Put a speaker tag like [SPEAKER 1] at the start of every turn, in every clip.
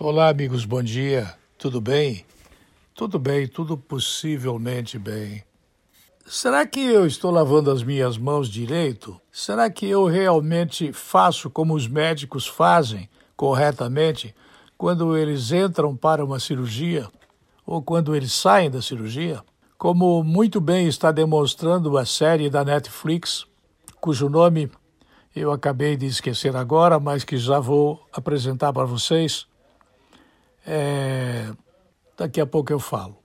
[SPEAKER 1] Olá, amigos, bom dia. Tudo bem? Tudo bem, tudo possivelmente bem. Será que eu estou lavando as minhas mãos direito? Será que eu realmente faço como os médicos fazem corretamente quando eles entram para uma cirurgia ou quando eles saem da cirurgia? Como muito bem está demonstrando a série da Netflix, cujo nome eu acabei de esquecer agora, mas que já vou apresentar para vocês. É, daqui a pouco eu falo.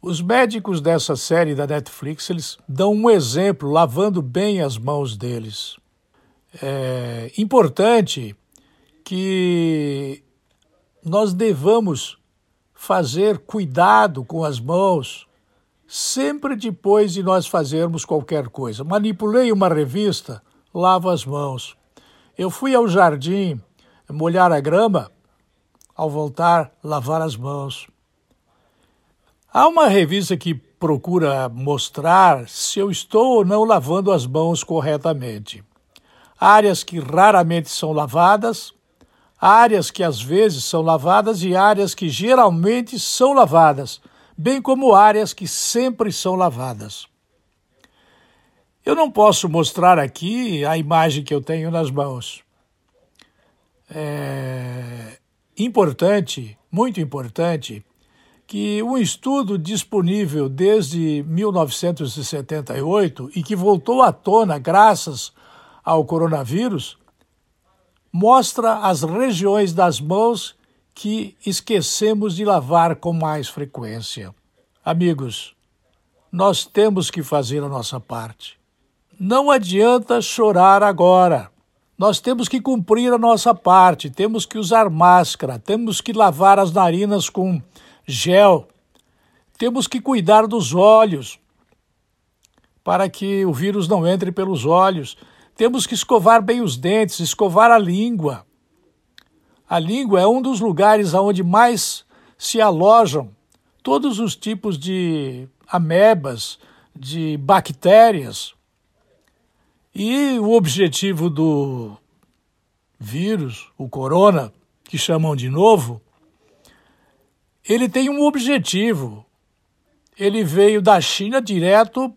[SPEAKER 1] Os médicos dessa série da Netflix eles dão um exemplo lavando bem as mãos deles. É importante que nós devamos fazer cuidado com as mãos sempre depois de nós fazermos qualquer coisa. Manipulei uma revista, lavo as mãos. Eu fui ao jardim molhar a grama, ao voltar, lavar as mãos. Há uma revista que procura mostrar se eu estou ou não lavando as mãos corretamente. Áreas que raramente são lavadas, áreas que às vezes são lavadas e áreas que geralmente são lavadas, bem como áreas que sempre são lavadas. Eu não posso mostrar aqui a imagem que eu tenho nas mãos. É, importante, muito importante, que um estudo disponível desde 1978 e que voltou à tona graças ao coronavírus mostra as regiões das mãos que esquecemos de lavar com mais frequência. Amigos, nós temos que fazer a nossa parte. Não adianta chorar agora. Nós temos que cumprir a nossa parte, temos que usar máscara, temos que lavar as narinas com gel, temos que cuidar dos olhos para que o vírus não entre pelos olhos. Temos que escovar bem os dentes, escovar a língua. A língua é um dos lugares onde mais se alojam todos os tipos de amebas, de bactérias. E o objetivo do vírus, o corona, que chamam de novo, ele tem um objetivo. Ele veio da China direto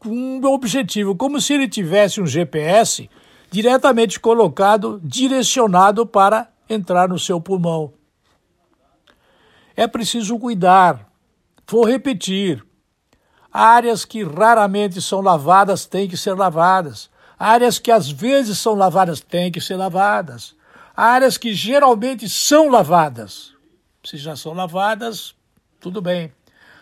[SPEAKER 1] com um objetivo, como se ele tivesse um GPS diretamente colocado, direcionado para entrar no seu pulmão. É preciso cuidar. Vou repetir. Áreas que raramente são lavadas têm que ser lavadas. Áreas que às vezes são lavadas têm que ser lavadas. Áreas que geralmente são lavadas. Se já são lavadas, tudo bem.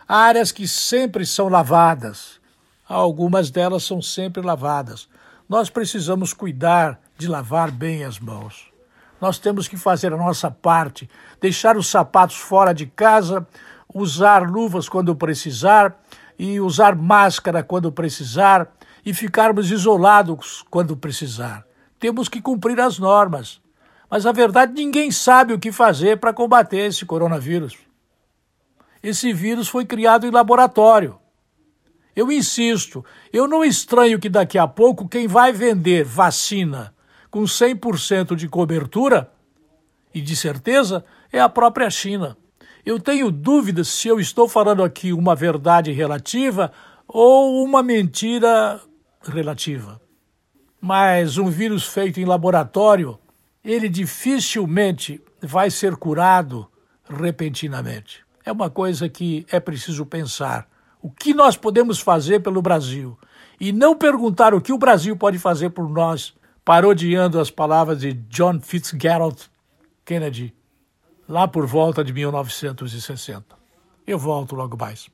[SPEAKER 1] Áreas que sempre são lavadas. Algumas delas são sempre lavadas. Nós precisamos cuidar de lavar bem as mãos. Nós temos que fazer a nossa parte, deixar os sapatos fora de casa, usar luvas quando precisar e usar máscara quando precisar e ficarmos isolados quando precisar. Temos que cumprir as normas. Mas a verdade, ninguém sabe o que fazer para combater esse coronavírus. Esse vírus foi criado em laboratório. Eu insisto, eu não estranho que daqui a pouco quem vai vender vacina com 100% de cobertura e de certeza é a própria China. Eu tenho dúvidas se eu estou falando aqui uma verdade relativa ou uma mentira relativa. Mas um vírus feito em laboratório, ele dificilmente vai ser curado repentinamente. É uma coisa que é preciso pensar. O que nós podemos fazer pelo Brasil? E não perguntar o que o Brasil pode fazer por nós, parodiando as palavras de John Fitzgerald Kennedy, lá por volta de 1960. Eu volto logo mais.